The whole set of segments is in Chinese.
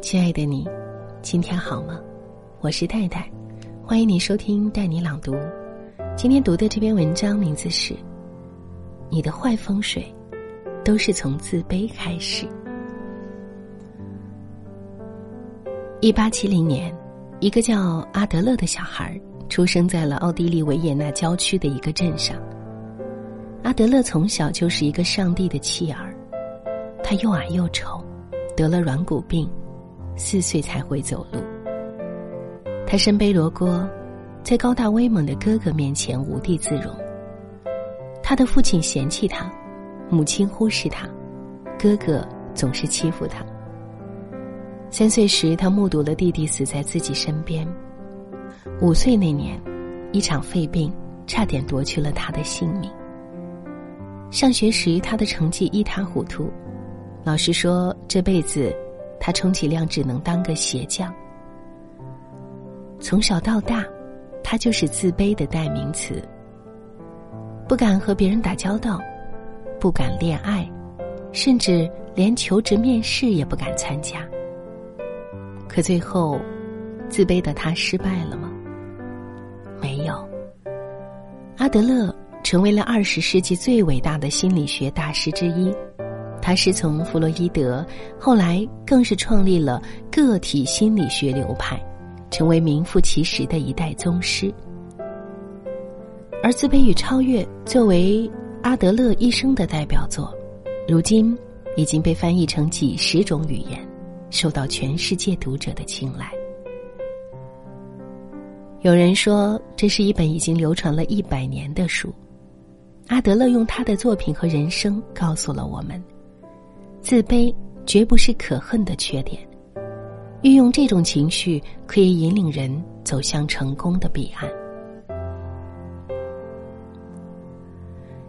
亲爱的你，今天好吗？我是戴戴，欢迎你收听带你朗读。今天读的这篇文章名字是《你的坏风水都是从自卑开始》。一八七零年，一个叫阿德勒的小孩出生在了奥地利维也纳郊区的一个镇上。阿德勒从小就是一个上帝的弃儿，他又矮又丑，得了软骨病，四岁才会走路。他身背罗锅，在高大威猛的哥哥面前无地自容。他的父亲嫌弃他，母亲忽视他，哥哥总是欺负他。三岁时，他目睹了弟弟死在自己身边。五岁那年，一场肺病差点夺去了他的性命。上学时，他的成绩一塌糊涂，老师说这辈子他充其量只能当个鞋匠。从小到大，他就是自卑的代名词。不敢和别人打交道，不敢恋爱，甚至连求职面试也不敢参加。可最后，自卑的他失败了吗？没有。阿德勒。成为了二十世纪最伟大的心理学大师之一，他师从弗洛伊德，后来更是创立了个体心理学流派，成为名副其实的一代宗师。而《自卑与超越》作为阿德勒一生的代表作，如今已经被翻译成几十种语言，受到全世界读者的青睐。有人说，这是一本已经流传了一百年的书。阿德勒用他的作品和人生告诉了我们：自卑绝不是可恨的缺点，运用这种情绪可以引领人走向成功的彼岸。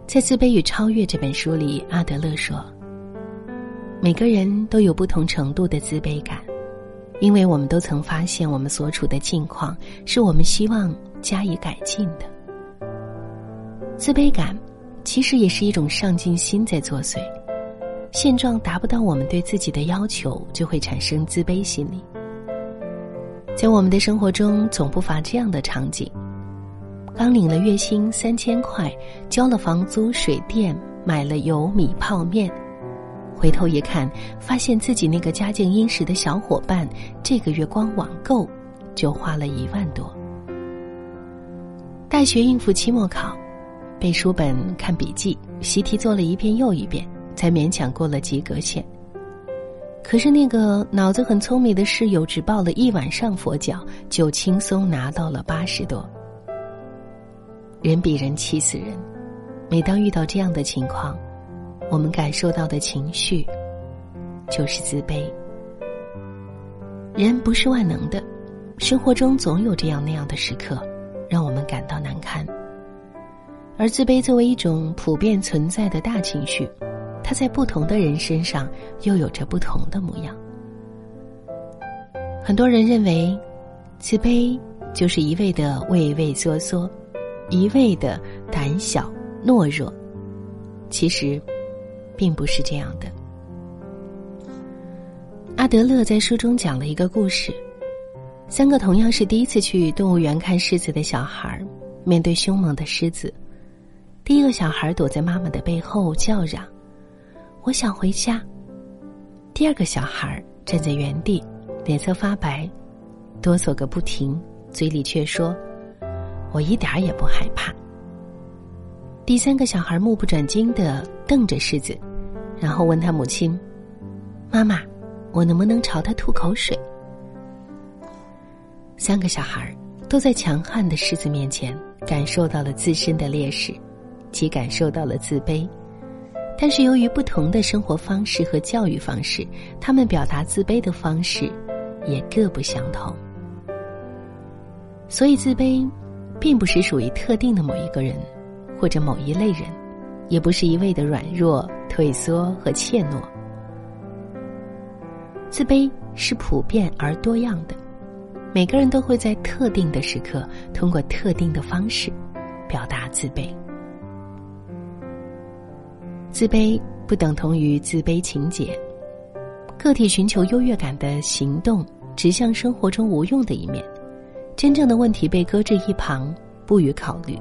在《自卑与超越》这本书里，阿德勒说：“每个人都有不同程度的自卑感，因为我们都曾发现我们所处的境况是我们希望加以改进的。自卑感。”其实也是一种上进心在作祟，现状达不到我们对自己的要求，就会产生自卑心理。在我们的生活中，总不乏这样的场景：刚领了月薪三千块，交了房租、水电，买了油米泡面，回头一看，发现自己那个家境殷实的小伙伴，这个月光网购就花了一万多。大学应付期末考。背书本、看笔记、习题做了一遍又一遍，才勉强过了及格线。可是那个脑子很聪明的室友，只抱了一晚上佛脚，就轻松拿到了八十多。人比人气死人。每当遇到这样的情况，我们感受到的情绪就是自卑。人不是万能的，生活中总有这样那样的时刻，让我们感到难堪。而自卑作为一种普遍存在的大情绪，它在不同的人身上又有着不同的模样。很多人认为，自卑就是一味的畏畏缩缩，一味的胆小懦弱。其实，并不是这样的。阿德勒在书中讲了一个故事：三个同样是第一次去动物园看狮子的小孩，面对凶猛的狮子。第一个小孩躲在妈妈的背后叫嚷：“我想回家。”第二个小孩站在原地，脸色发白，哆嗦个不停，嘴里却说：“我一点也不害怕。”第三个小孩目不转睛的瞪着狮子，然后问他母亲：“妈妈，我能不能朝他吐口水？”三个小孩都在强悍的狮子面前感受到了自身的劣势。其感受到了自卑，但是由于不同的生活方式和教育方式，他们表达自卑的方式也各不相同。所以，自卑并不是属于特定的某一个人或者某一类人，也不是一味的软弱、退缩和怯懦。自卑是普遍而多样的，每个人都会在特定的时刻通过特定的方式表达自卑。自卑不等同于自卑情节，个体寻求优越感的行动指向生活中无用的一面，真正的问题被搁置一旁，不予考虑，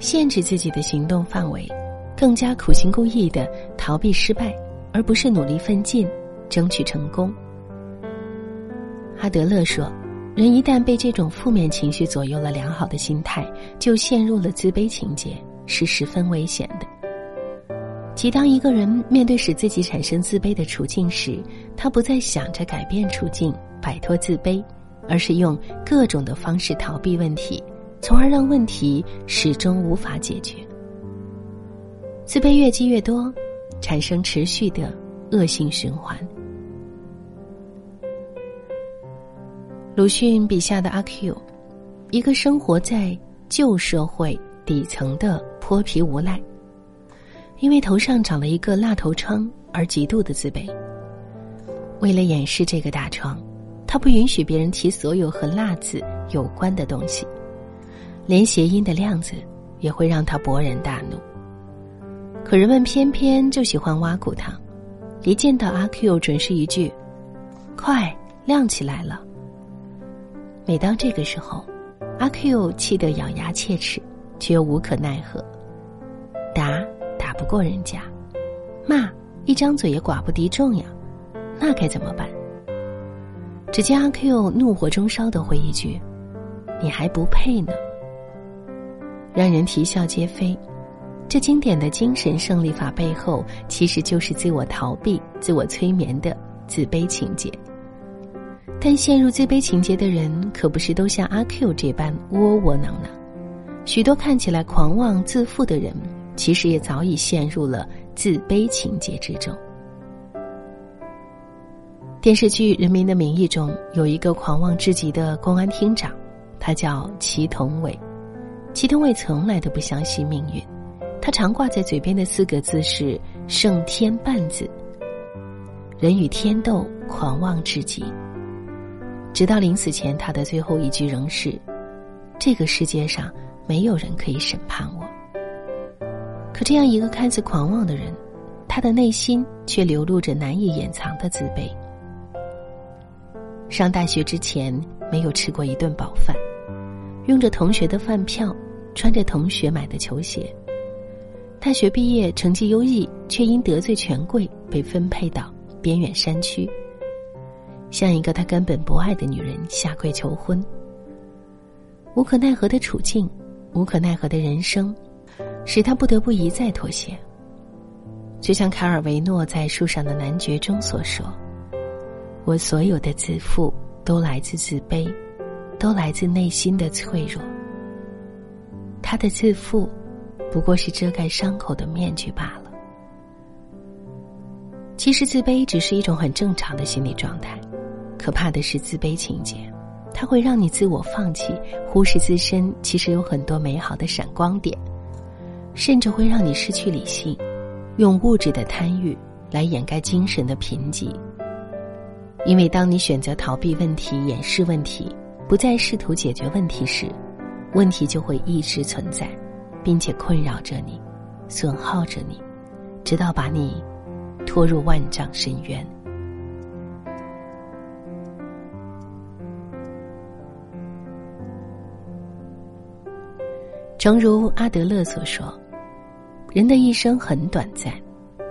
限制自己的行动范围，更加苦心孤诣的逃避失败，而不是努力奋进，争取成功。阿德勒说：“人一旦被这种负面情绪左右了良好的心态，就陷入了自卑情节，是十分危险的。”即当一个人面对使自己产生自卑的处境时，他不再想着改变处境、摆脱自卑，而是用各种的方式逃避问题，从而让问题始终无法解决。自卑越积越多，产生持续的恶性循环。鲁迅笔下的阿 Q，一个生活在旧社会底层的泼皮无赖。因为头上长了一个蜡头疮而极度的自卑。为了掩饰这个大疮，他不允许别人提所有和“蜡”字有关的东西，连谐音的“亮”字也会让他勃然大怒。可人们偏偏就喜欢挖苦他，一见到阿 Q 准是一句：“快亮起来了。”每当这个时候，阿 Q 气得咬牙切齿，却又无可奈何。答。不过人家，骂一张嘴也寡不敌众呀，那该怎么办？只见阿 Q 怒火中烧的回一句：“你还不配呢。”让人啼笑皆非。这经典的精神胜利法背后，其实就是自我逃避、自我催眠的自卑情节。但陷入自卑情节的人，可不是都像阿 Q 这般窝窝囊囊。许多看起来狂妄自负的人。其实也早已陷入了自卑情节之中。电视剧《人民的名义》中有一个狂妄至极的公安厅长，他叫祁同伟。祁同伟从来都不相信命运，他常挂在嘴边的四个字是“胜天半子”。人与天斗，狂妄至极。直到临死前，他的最后一句仍是：“这个世界上没有人可以审判我。”可这样一个看似狂妄的人，他的内心却流露着难以掩藏的自卑。上大学之前没有吃过一顿饱饭，用着同学的饭票，穿着同学买的球鞋。大学毕业成绩优异，却因得罪权贵被分配到边远山区，向一个他根本不爱的女人下跪求婚。无可奈何的处境，无可奈何的人生。使他不得不一再妥协。就像卡尔维诺在《树上的男爵》中所说：“我所有的自负都来自自卑，都来自内心的脆弱。他的自负，不过是遮盖伤口的面具罢了。其实，自卑只是一种很正常的心理状态。可怕的是自卑情节，它会让你自我放弃，忽视自身其实有很多美好的闪光点。”甚至会让你失去理性，用物质的贪欲来掩盖精神的贫瘠。因为当你选择逃避问题、掩饰问题，不再试图解决问题时，问题就会一直存在，并且困扰着你，损耗着你，直到把你拖入万丈深渊。诚如阿德勒所说。人的一生很短暂，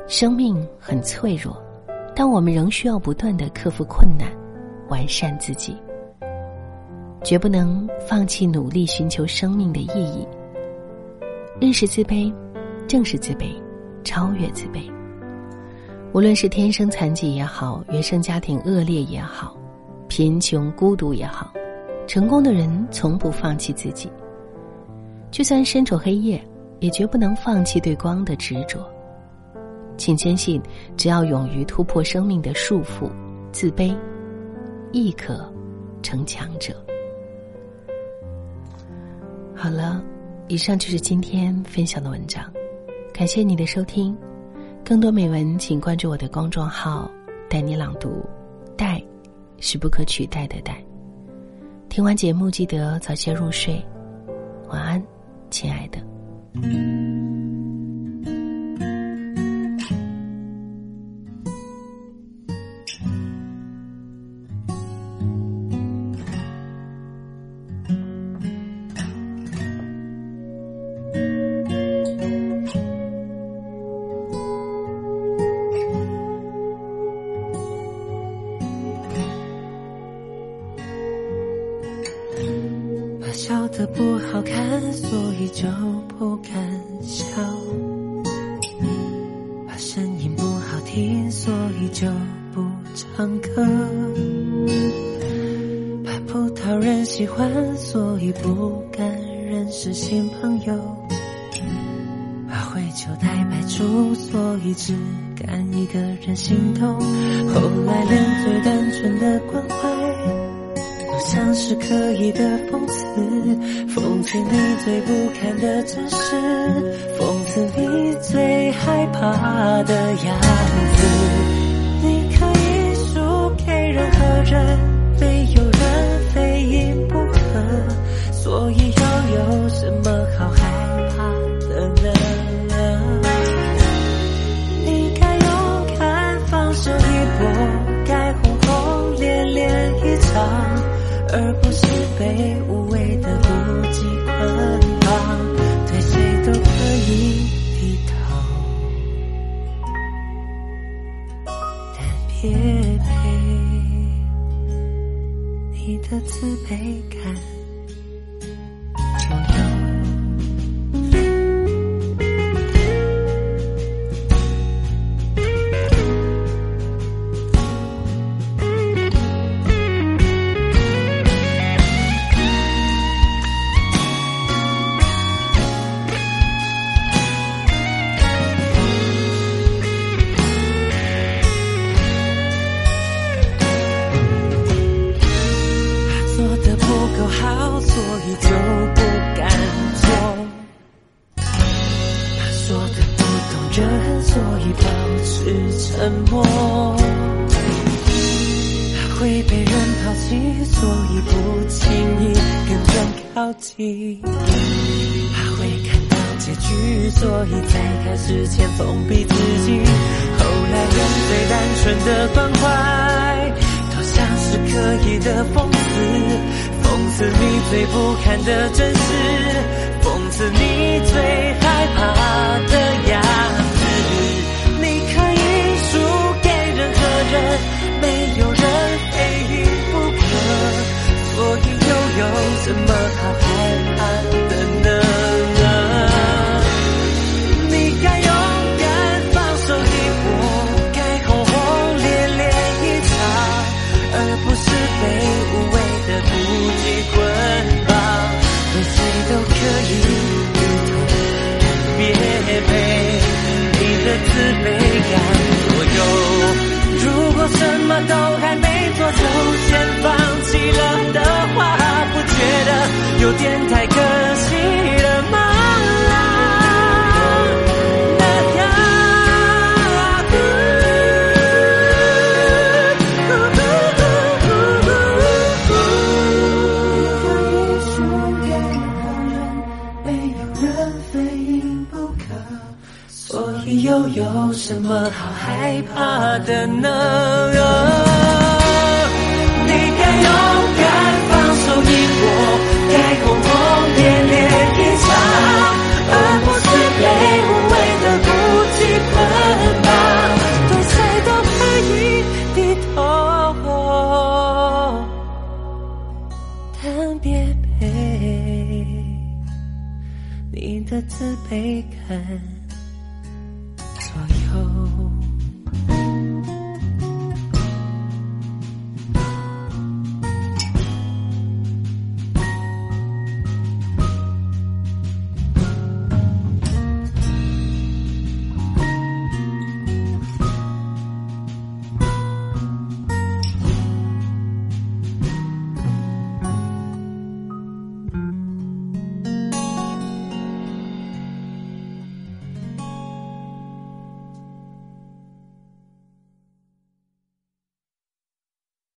生命很脆弱，但我们仍需要不断的克服困难，完善自己，绝不能放弃努力寻求生命的意义。认识自卑，正视自卑，超越自卑。无论是天生残疾也好，原生家庭恶劣也好，贫穷孤独也好，成功的人从不放弃自己，就算身处黑夜。也绝不能放弃对光的执着。请坚信，只要勇于突破生命的束缚，自卑亦可成强者。好了，以上就是今天分享的文章，感谢你的收听。更多美文，请关注我的公众号“带你朗读”，“带”是不可取代的“带”。听完节目，记得早些入睡，晚安，亲爱的。笑得不好看，所以就。是新朋友。怕会糗带白出，所以只敢一个人心动。后来连最单纯的关怀。都像是刻意的讽刺，讽刺你最不堪的真实，讽刺你最害怕的样子。你可以输给任何人，你的自卑感。所以保持沉默，怕会被人抛弃，所以不轻易跟人靠近。怕会看到结局，所以在开始前封闭自己。后来人最单纯的关怀，都像是刻意的讽刺，讽刺你最不堪的真实，讽刺你最害怕的样人。没有人非赢不可，所以又有怎么好害怕点太可惜了吗？又有什么好害怕的呢？被你的自卑感。